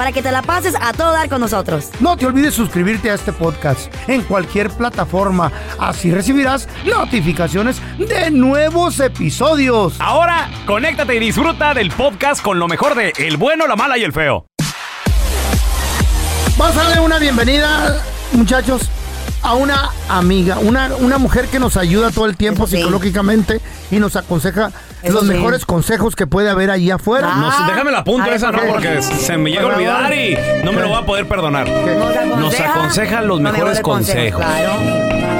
Para que te la pases a todo dar con nosotros. No te olvides suscribirte a este podcast en cualquier plataforma. Así recibirás notificaciones de nuevos episodios. Ahora, conéctate y disfruta del podcast con lo mejor de El bueno, la mala y el feo. Vamos a darle una bienvenida, muchachos, a una amiga, una, una mujer que nos ayuda todo el tiempo Eso sí. psicológicamente y nos aconseja Eso los sí. mejores consejos que puede haber allí afuera. No, sé, déjame la punta Ay, esa, no, porque se me llega a olvidar y no me lo voy a poder perdonar. Nos aconseja los mejores consejos. Claro.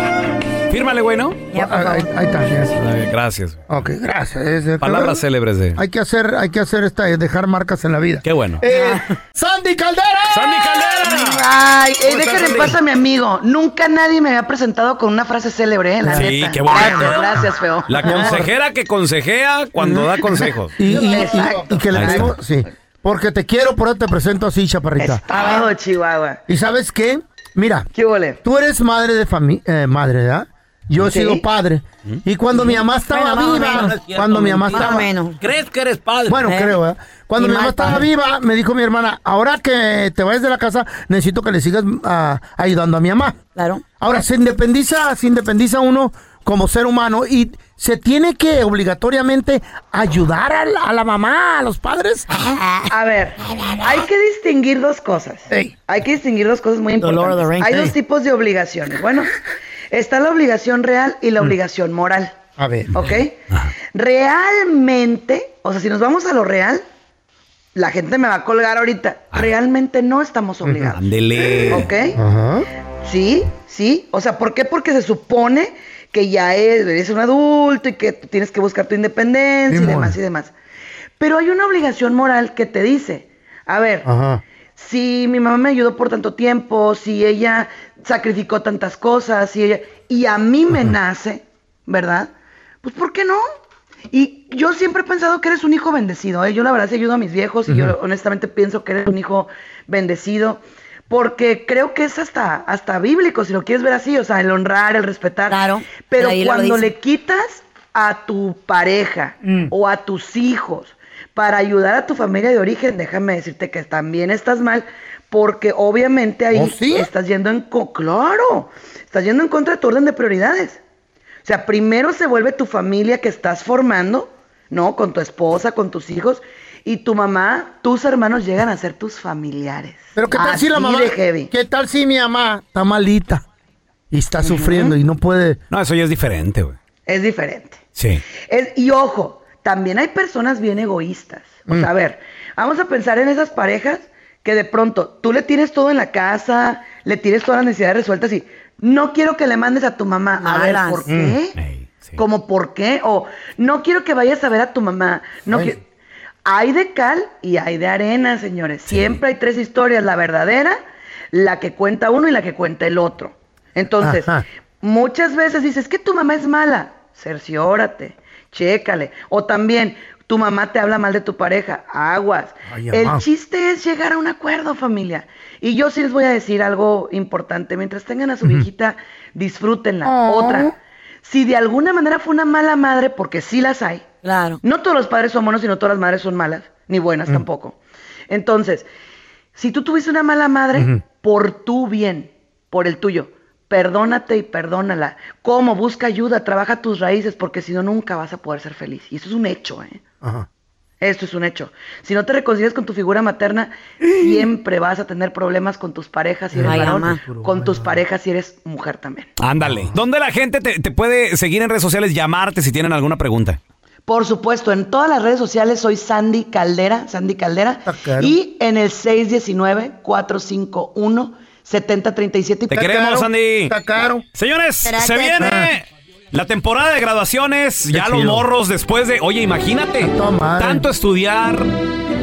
Fírmale, güey, ¿no? Ya, por Ah, Ahí, está. Ay, Gracias. Ok, gracias. Es- Palabras célebres de... Hay que hacer, hay que hacer esta, dejar marcas en la vida. Qué bueno. Eh, Sandy Caldera. ¡Sandy Caldera! Ay, eh, ¿Cómo estás, déjenme en paz a mi amigo. Nunca nadie me había presentado con una frase célebre, ¿eh? La Sí, neta. qué bonito. Gracias, gracias, feo. La consejera que consejea cuando da consejos. Y, y- y- Exacto. y que le Ahí pedimos, sí. Porque te quiero, por eso te presento así, chaparrita. Estado, Chihuahua. ¿Y sabes qué? Mira, ¿Qué huele? tú eres madre de familia, madre, ¿verdad? Yo he Sí. sido padre. Y cuando mi mamá estaba Bueno, viva, menos. cuando mi mamá Más o estaba... menos. ¿Crees que eres padre? Bueno, Eh. creo, ¿verdad? Cuando Y mi mamá estaba padre. viva, me dijo mi hermana, ahora que te vayas de la casa, necesito que le sigas ah, ayudando a mi mamá. Claro. Ahora, se independiza, se independiza uno como ser humano y se tiene que obligatoriamente ayudar a la, a la mamá, a los padres. A ver, hay que distinguir dos cosas. Ey. Hay que distinguir dos cosas muy importantes. Hay dos tipos de obligaciones. Bueno, está la obligación real y Mm. la obligación moral. A ver. ¿Ok? Realmente, o sea, si nos vamos a lo real, la gente me va a colgar ahorita. Realmente no estamos obligados. Ándele. ¿Ok? Ajá. Sí, sí. O sea, ¿por qué? Porque se supone que ya es, eres un adulto y que tienes que buscar tu independencia y demás y demás. Pero hay una obligación moral que te dice, a ver, Ajá. si mi mamá me ayudó por tanto tiempo, si ella sacrificó tantas cosas, si ella y a mí me nace, ¿verdad? Pues ¿por qué no? Y yo siempre he pensado que eres un hijo bendecido, ¿eh? Yo la verdad sí ayudo a mis viejos y yo honestamente pienso que eres un hijo bendecido porque creo que es hasta hasta bíblico si lo quieres ver así, o sea, el honrar, el respetar. Claro, Pero cuando le quitas a tu pareja Mm. o a tus hijos para ayudar a tu familia de origen, déjame decirte que también estás mal, porque obviamente ahí ¿Oh, sí? estás yendo en co- claro, estás yendo en contra de tu orden de prioridades. O sea, primero se vuelve tu familia que estás formando, ¿no? Con tu esposa, con tus hijos, y tu mamá, tus hermanos llegan a ser tus familiares. Pero ¿qué tal si la mamá? de heavy. ¿Qué tal si mi mamá está malita y está sufriendo y no puede? No, eso ya es diferente, güey. Es diferente. Sí. Es- y ojo, también hay personas bien egoístas. O sea, a ver, vamos a pensar en esas parejas que de pronto tú le tienes todo en la casa, le tienes todas las necesidades resueltas y no quiero que le mandes a tu mamá. A ver. ¿por qué? Ey, sí. ¿Como por qué? O no quiero que vayas a ver a tu mamá. No quiero- Hay de cal y hay de arena, señores. Siempre hay tres historias, la verdadera, la que cuenta uno y la que cuenta el otro. Entonces, Ajá. muchas veces dices que tu mamá es mala. Cerciórate, chécale. O también, tu mamá te habla mal de tu pareja. Aguas. Ay, el chiste es llegar a un acuerdo, familia. Y yo sí les voy a decir algo importante. Mientras tengan a su viejita, disfrútenla. Oh. Otra. Si de alguna manera fue una mala madre, porque sí las hay, Claro. no todos los padres son buenos y no todas las madres son malas, ni buenas tampoco. Entonces, si tú tuviste una mala madre, por tu bien, por el tuyo, perdónate y perdónala. ¿Cómo? Busca ayuda, trabaja tus raíces, porque si no, nunca vas a poder ser feliz. Y eso es un hecho, ¿eh? Ajá. Esto es un hecho. Si no te reconcilias con tu figura materna, siempre vas a tener problemas con tus parejas si eres Ay, varón, mamá. con tus parejas si eres mujer también. Ándale. ¿Dónde la gente te, te puede seguir en redes sociales, llamarte si tienen alguna pregunta? Por supuesto, en todas las redes sociales soy Sandy Caldera, Sandy Caldera, caro. y en el 619-451-7037. Te Está queremos, caro, Sandy. Está caro. Señores, se viene la temporada de graduaciones. Ya los morros después de. Oye, imagínate. Tanto estudiar.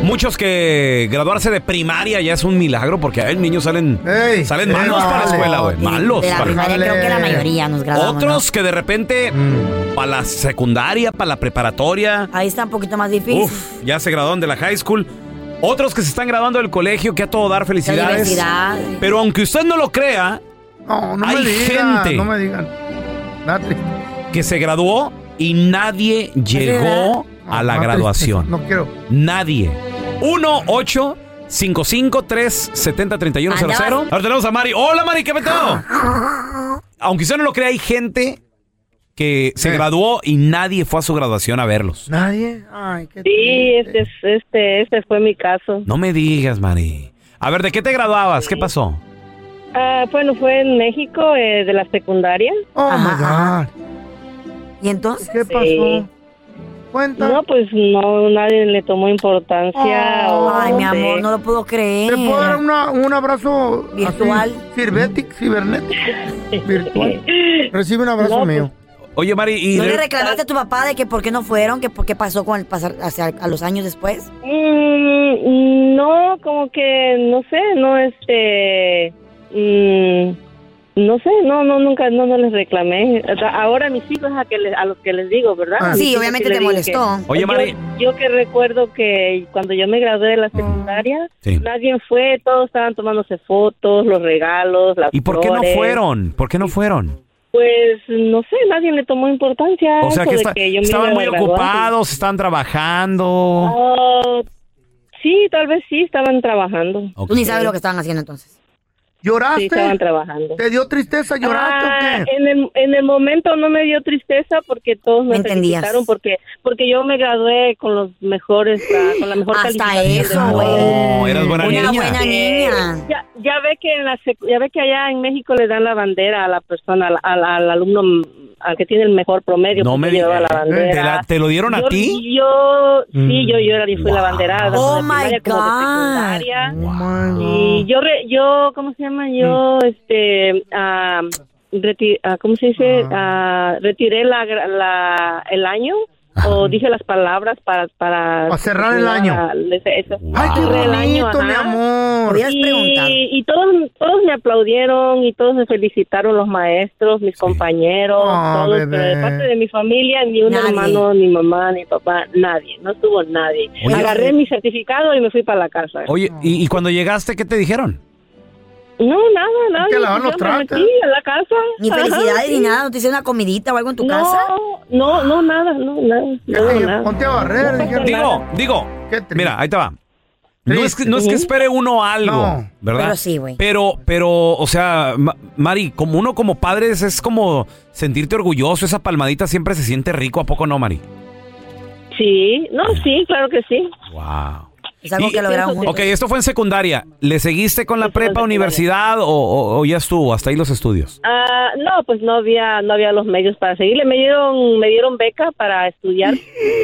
Muchos que graduarse de primaria ya es un milagro porque hay niños salen, Ey, salen malos para la escuela, güey. Malos. De la para- primaria creo que la mayoría nos graduamos. Otros que de repente Mm. para la secundaria, para la preparatoria. Ahí está un poquito más difícil. uf, ya se graduaron de la high school. Otros que se están graduando del colegio, que a todo dar felicidades. diversidad. Pero aunque usted no lo crea, No, no Hay me digan. gente. No me digan. Triste. que se graduó y nadie llegó a la Nada graduación. No quiero. Nadie. 1 8 55 3 70 31 00 Andaba- Ahora tenemos a Mari. Hola, Mari, ¿qué peteo? Aunque usted no lo crea, hay gente que se graduó y nadie fue a su graduación a verlos. Nadie. Ay, qué Sí, este, es- este, este fue mi caso. No me digas, Mari. A ver, ¿de qué te graduabas? ¿Qué pasó? Ah, bueno, fue en México, eh, de la secundaria. Oh my. ¿Y entonces? ¿Qué pasó? Sí. Cuenta. No, pues no, nadie le tomó importancia. o Ay, mi sé. amor, no lo puedo creer. ¿Te puedo dar una- un abrazo Virtual. así, cibernético, cibernético, virtual? Recibe un abrazo No, pues, mío. Oye, Mari, y ¿No le reclamaste a tu papá de que por qué no fueron? que ¿Por qué pasó con el pasar hacia a los años después? Mm, no, como que, no sé, no, este, mm, no sé, no, no, nunca, no, no les reclamé. Ahora mis hijos a, que les- a los que les digo, ¿verdad? Ah. Sí, obviamente te molestó. Oye, yo- Mari. Yo, que recuerdo que cuando yo me gradué de la secundaria, Sí. nadie fue, todos estaban tomándose fotos, los regalos, las ¿Y por qué no fueron? ¿Por qué no fueron? Pues no sé, nadie le tomó importancia. O sea, eso que, de está- que yo me estaban muy ocupados, estaban trabajando. Ah, sí, tal vez sí, estaban trabajando. Ok. Tú ni sabes lo que estaban haciendo entonces. ¿Lloraste? Sí, estaban trabajando. ¿Te dio tristeza? ¿Lloraste Ah, o qué? en, el, en el momento no me dio tristeza porque todos me ¿Me entendías? felicitaron porque porque yo me gradué con los mejores ah, con la mejor Hasta calificación eso, güey. No, eras buena Una niña. buena niña. Ya, ya ve que en la secu- ya ve que allá en México le dan la bandera a la persona al, al- al alumno mm, al que tiene el mejor promedio No porque me llevaba la bandera. ¿Te, la- te lo dieron a yo, ti? Yo, sí, yo, yo era, fui la Wow. banderada. Oh, my primaria como de God. secundaria. Oh my Y God. yo, re- yo, ¿cómo se llama? Yo, este, reti- ah, ¿cómo se dice? Ah, retiré la, la, el año o dije las palabras para... Para, Para cerrar el año. Ay, qué Cerré el año, mi amor. Y, y todos, todos me aplaudieron y todos me felicitaron los maestros, mis compañeros, Ah, todos, pero de parte de mi familia, ni un Nadie. hermano, ni mamá, ni papá, nadie, no estuvo nadie. Oye. Agarré mi certificado y me fui para la casa. Oye, ¿y, y cuando llegaste qué te dijeron? No, nada, nada. que lavar yo los trastes. metí a la casa. Ni Ajá, felicidades sí. ni nada. ¿No te hicieron una comidita o algo en tu no, casa? No, no, nada, no, nada, Ay, nada. Ponte a barrer. No, dijeron. Digo, digo, mira, ahí te va. No es, que, no es que espere uno algo, No. ¿verdad? Pero sí, güey. Pero, pero, o sea, Ma- Mari, como uno como padre es, es como sentirte orgulloso, esa palmadita siempre se siente rico, ¿a poco no, Mari? Sí, no, sí, claro que sí. Wow. Es algo Y- que lograron juntos. Ok, esto fue en secundaria. ¿Le seguiste con la prepa, universidad o, o- o ya estuvo? Hasta ahí los estudios. Ah, no, pues no había, no había los medios para seguirle. Me dieron, me dieron beca para estudiar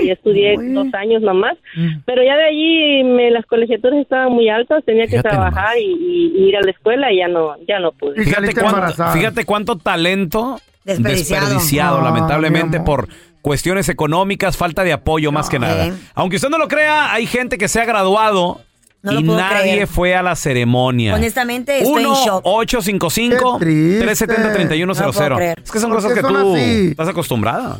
y estudié Uy. dos años nomás. Mm. Pero ya de allí me, las colegiaturas estaban muy altas, tenía que Fíjate trabajar y, y- y ir a la escuela y ya no, ya no pude. Fíjate cuánto, fíjate cuánto talento Desperdiciado. desperdiciado, Ah, lamentablemente, por, cuestiones económicas, falta de apoyo más que nada. Aunque usted no lo crea, hay gente que se ha graduado No lo y puedo nadie creer. fue a la ceremonia. Honestamente, estoy en shock. 1-855 Qué triste. 370 No puedo creer. Es que son ¿Por cosas qué que son tú así? estás acostumbrada.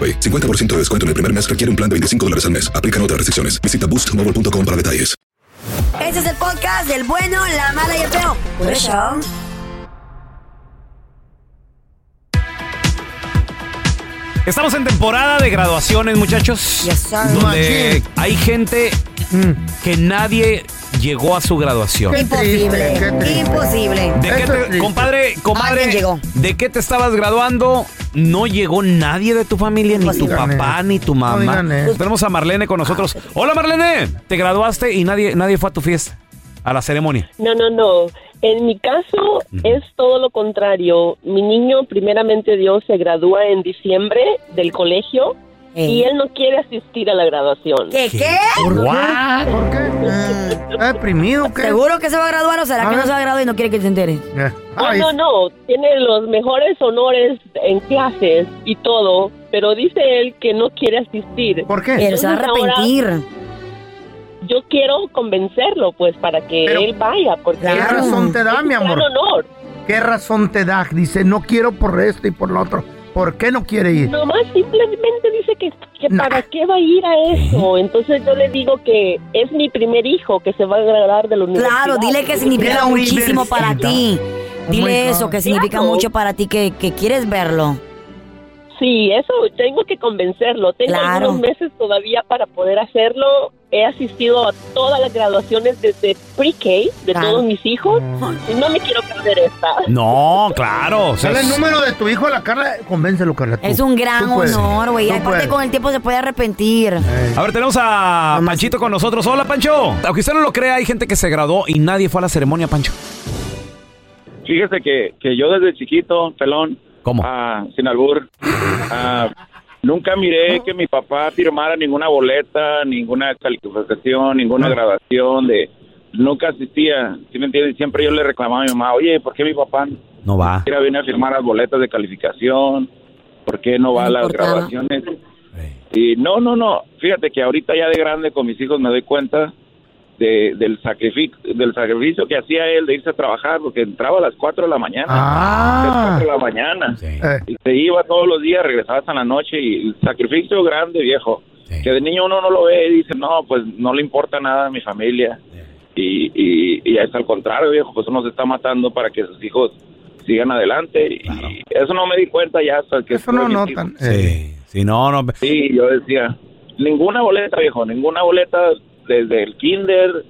AroPay. 50% de descuento en el primer mes requiere un plan de 25 dólares al mes. Aplican otras restricciones. Visita boostmobile.com para detalles. Este es el podcast del bueno, la mala y el feo. Por eso. Estamos en temporada de graduaciones, muchachos. Yes, sir. Donde hay gente que nadie llegó a su graduación. Qué Imposible. qué triste. Imposible. ¿De qué Eso es te, triste. compadre, comadre, Alguien llegó. ¿de qué te estabas graduando? No llegó nadie de tu familia, ni tu papá, ni tu No mamá. digan eso. Tenemos a Marlene con nosotros. Hola, Marlene. Te graduaste y nadie, nadie fue a tu fiesta, a la ceremonia. No, no, no. En mi caso es todo lo contrario. Mi niño, primeramente Dios, se gradúa en diciembre del colegio Eh. y él no quiere asistir a la graduación. ¿Qué? ¿Qué? ¿Por qué? ¿Por qué? ¿Está deprimido o qué? ¿Seguro que se va a graduar o será A que ver. no se va a graduar y no quiere que se entere? Eh, No, ay, no, no. Tiene los mejores honores en clases y todo, pero dice él que no quiere asistir. ¿Por qué? Pero se va a Entonces ahora- arrepentir. Yo quiero convencerlo, pues, para que Pero- él vaya, porque ¿Qué razón te da, mi amor? ¿Qué razón te da? Dice, no quiero por esto y por lo otro. ¿Por qué no quiere ir? Nomás simplemente dice que, que para qué va a ir a eso. Entonces yo le digo que es mi primer hijo que se va a graduar de la universidad. Claro, dile que significa muchísimo para ti. Oh Dile eso, que significa mucho para ti, que, que quieres verlo. Sí, eso tengo que convencerlo. Tengo Claro. algunos meses todavía para poder hacerlo. He asistido a todas las graduaciones desde pre-K de Claro. todos mis hijos y no me quiero perder esta. No, claro. o sea, el número de tu hijo a la Carla. Convéncelo, Carla. tú. Es un gran Tú honor, güey. Aparte, puedes. con el tiempo se puede arrepentir. A ver, tenemos a Panchito con nosotros. Hola, Pancho. Aunque usted no lo crea, hay gente que se graduó y nadie fue a la ceremonia, Pancho. Fíjese que, que yo desde chiquito, pelón, ¿Cómo? ah, sin albur, ah, nunca miré que mi papá firmara ninguna boleta, ninguna calificación, ninguna No. graduación de... Nunca asistía, ¿sí me entiendes? Siempre yo le reclamaba a mi mamá, oye, ¿por qué mi papá no va. quiere venir a firmar las boletas de calificación? ¿Por qué no va No a las importaba. graduaciones? Y no, no, no. Fíjate que ahorita ya de grande con mis hijos me doy cuenta de, del sacrificio del sacrificio que hacía él de irse a trabajar porque entraba a las 4 de la mañana. A las Ah. 4 de la mañana. Sí. Y se iba todos los días, regresaba hasta la noche y el sacrificio grande, viejo. Sí. Que de niño uno no lo ve y dice, no, pues no le importa nada a mi familia. Y, y, y es al contrario, viejo, pues uno se está matando para que sus hijos sigan adelante. Y eso no me di cuenta ya hasta que... Eso no notan. Eh, Sí. Sí, no, no. Sí, yo decía, ninguna boleta, viejo, ninguna boleta desde el kinder,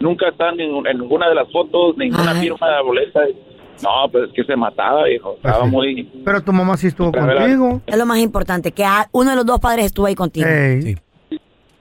nunca está en, ninguna de las fotos, ninguna Ay. firma de boleta. No, pues es que se mataba, viejo. Estaba Pues sí. muy... Pero tu mamá sí estuvo La verdad. contigo. Es lo más importante, que uno de los dos padres estuvo ahí contigo. Sí.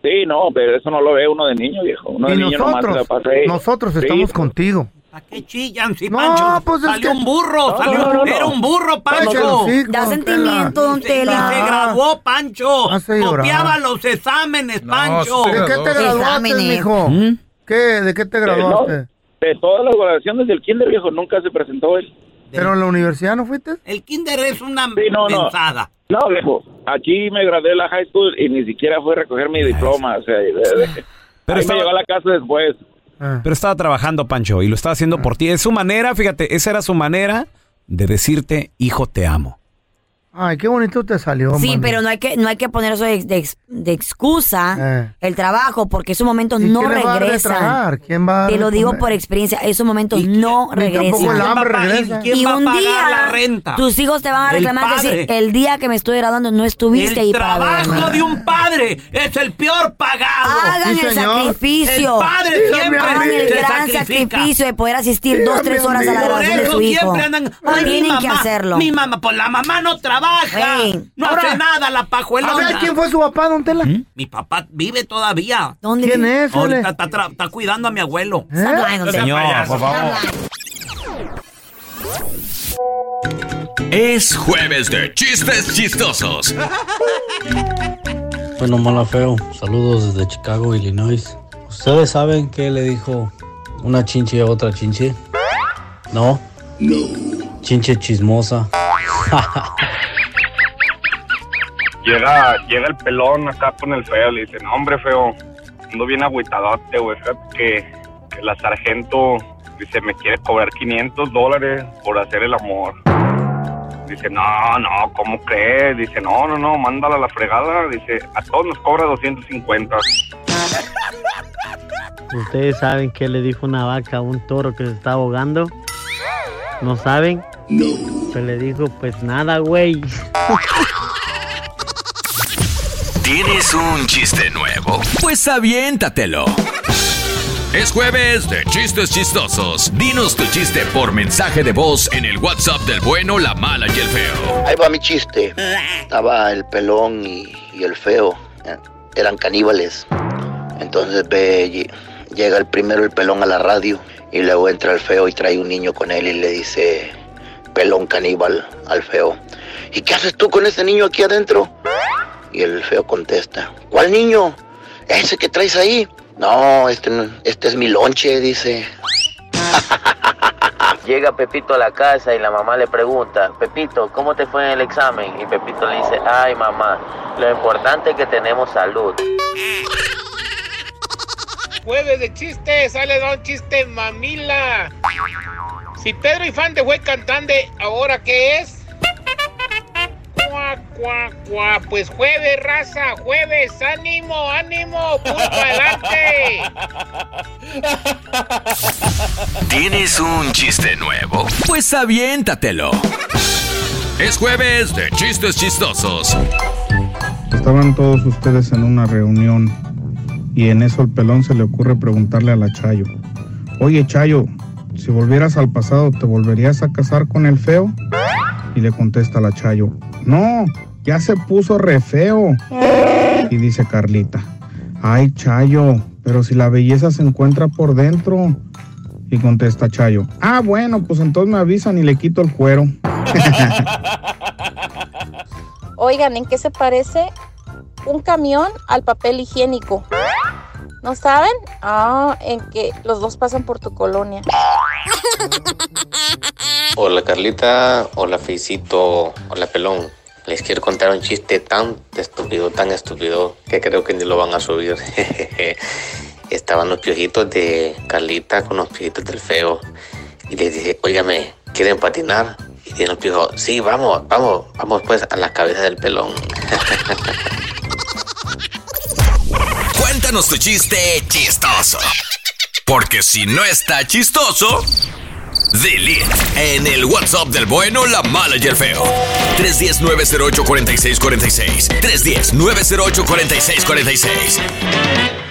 Sí, no, pero eso no lo ve uno de niño, viejo. Uno de Y niño nomás se la nosotros, pasa ahí. nosotros Sí, estamos pues, contigo. ¿Para qué chillan, si No, Pancho? pues es salió que- un burro, No, salió, no, no, no. era un burro, Pancho. hijos, Da sentimiento, don Y se Tela. graduó, Pancho. Llorar. Copiaba los exámenes, Pancho. ¿De qué te graduaste, mijo? ¿Mm? ¿Qué? ¿De qué te Eh, no, graduaste? de todas las graduaciones del kinder, viejo, nunca se presentó él. ¿Pero en la universidad no fuiste? El kinder es una Sí, no, no. mensada. No, viejo, aquí me gradué de la high school y ni siquiera fue a recoger mi diploma, o sea, de- de- Pero ahí estaba- me llegó a la casa después. Ah. Pero estaba trabajando, Pancho, y lo estaba haciendo por ti. Es su manera, fíjate, esa era su manera de decirte, hijo, te amo. Ay, qué bonito te salió, Sí, mano. pero no hay que no hay que poner eso de, de ex- de excusa Eh. el trabajo porque esos momentos ¿Y no quién le va a regresan. ¿Quién va a Te lo digo por experiencia, esos momentos ¿Y no tampoco el regresan. hambre ¿Quién va a regresa. quién Y va a un pagar día la renta? tus hijos te van a El reclamar que sí, padre. el día que me estuve graduando no estuviste ahí El trabajo de un padre es el peor pagado. Hagan Sí, el señor. sacrificio. El padre Dígame siempre Hagan el se gran sacrifica. sacrificio de poder asistir dos, tres horas a la graduación de eso su hijo. siempre andan. Ay, Tienen que hacerlo. Mi mamá, pues la mamá no trabaja. Ey. No Ahora, hace nada la A pajuelona. ver, ¿quién fue su papá, don Tela? Mi papá vive todavía. ¿Dónde ¿Quién vive? es? Ahorita está, cuidando a mi abuelo. ¿Eh? Hablando, Señor, por favor. Es jueves de chistes chistosos. Bueno, mala feo. Saludos desde Chicago, Illinois. ¿Ustedes saben qué le dijo una chinche a otra chinche? ¿No? No. Chinche chismosa. Llega, llega el pelón acá con el feo, le dice, no hombre feo, ando bien agüitadote, güey, que, que la sargento, dice, me quiere cobrar 500 dólares por hacer el amor. Dice, no, no, ¿cómo crees? Dice, no, no, no, mándala a la fregada. Dice, a todos nos cobra 250. ¿Ustedes saben qué le dijo una vaca a un toro que se está ahogando? ¿No saben? No. Se le dijo, pues nada, güey. ¿Tienes un chiste nuevo? Pues aviéntatelo. Es jueves de chistes chistosos. Dinos tu chiste por mensaje de voz en el WhatsApp del bueno, la mala y el feo. Ahí va mi chiste. Estaba el pelón y, y el feo. Eran caníbales. Entonces ve, lle- llega el primero el pelón a la radio y luego entra el feo y trae un niño con él y le dice, pelón caníbal al feo. ¿Y qué haces tú con ese niño aquí adentro? Y el feo contesta, ¿cuál niño? Ese que traes ahí. No, este, no- este es mi lonche, dice. Llega Pepito a la casa y la mamá le pregunta, Pepito, ¿cómo te fue en el examen? Y Pepito le dice, ay mamá, lo importante es que tenemos salud. Jueves de chistes, sale don chiste mamila. Si Pedro Infante fue cantante, ¿ahora qué es? Cuá, cuá, cuá. Pues jueves, raza, jueves, ánimo, ánimo, punto adelante. ¿Tienes un chiste nuevo? Pues aviéntatelo. Es jueves de chistes chistosos. Estaban todos ustedes en una reunión y en eso el pelón se le ocurre preguntarle a la Chayo, oye Chayo, si volvieras al pasado, ¿te volverías a casar con el feo? Y le contesta la Chayo, no, ya se puso re feo. Y dice Carlita, ay Chayo, pero si la belleza se encuentra por dentro. Y contesta Chayo, ah bueno, pues entonces me avisan y le quito el cuero. Oigan, ¿en qué se parece un camión al papel higiénico? ¿No saben? Ah, en que los dos pasan por tu colonia. Hola Carlita, hola Feicito, hola Pelón. Les quiero contar un chiste tan estúpido, tan estúpido, que creo que ni lo van a subir. Estaban los piojitos de Carlita con los piojitos del feo. Y les dije, óigame, ¿quieren patinar? Y tiene el piojo, sí, vamos, vamos, vamos pues a la cabeza del pelón. Cuéntanos tu chiste chistoso. Porque si no está chistoso, delete en el WhatsApp del bueno, la mala y el feo. 310-908-4646. 310-908-4646.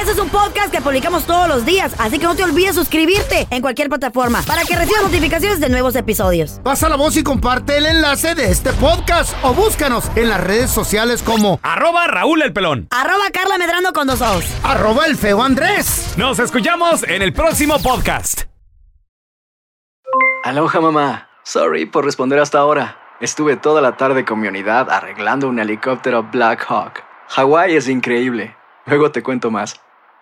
Este es un podcast que publicamos todos los días, así que no te olvides suscribirte en cualquier plataforma para que recibas notificaciones de nuevos episodios. Pasa la voz y comparte el enlace de este podcast o búscanos en las redes sociales como Arroba Raúl el Pelón. Arroba Carla Medrano con dos ojos. arroba el feo Andrés. Nos escuchamos en el próximo podcast. Aloha mamá. Sorry por responder hasta ahora. Estuve toda la tarde con mi unidad arreglando un helicóptero Black Hawk. Hawái es increíble. Luego te cuento más.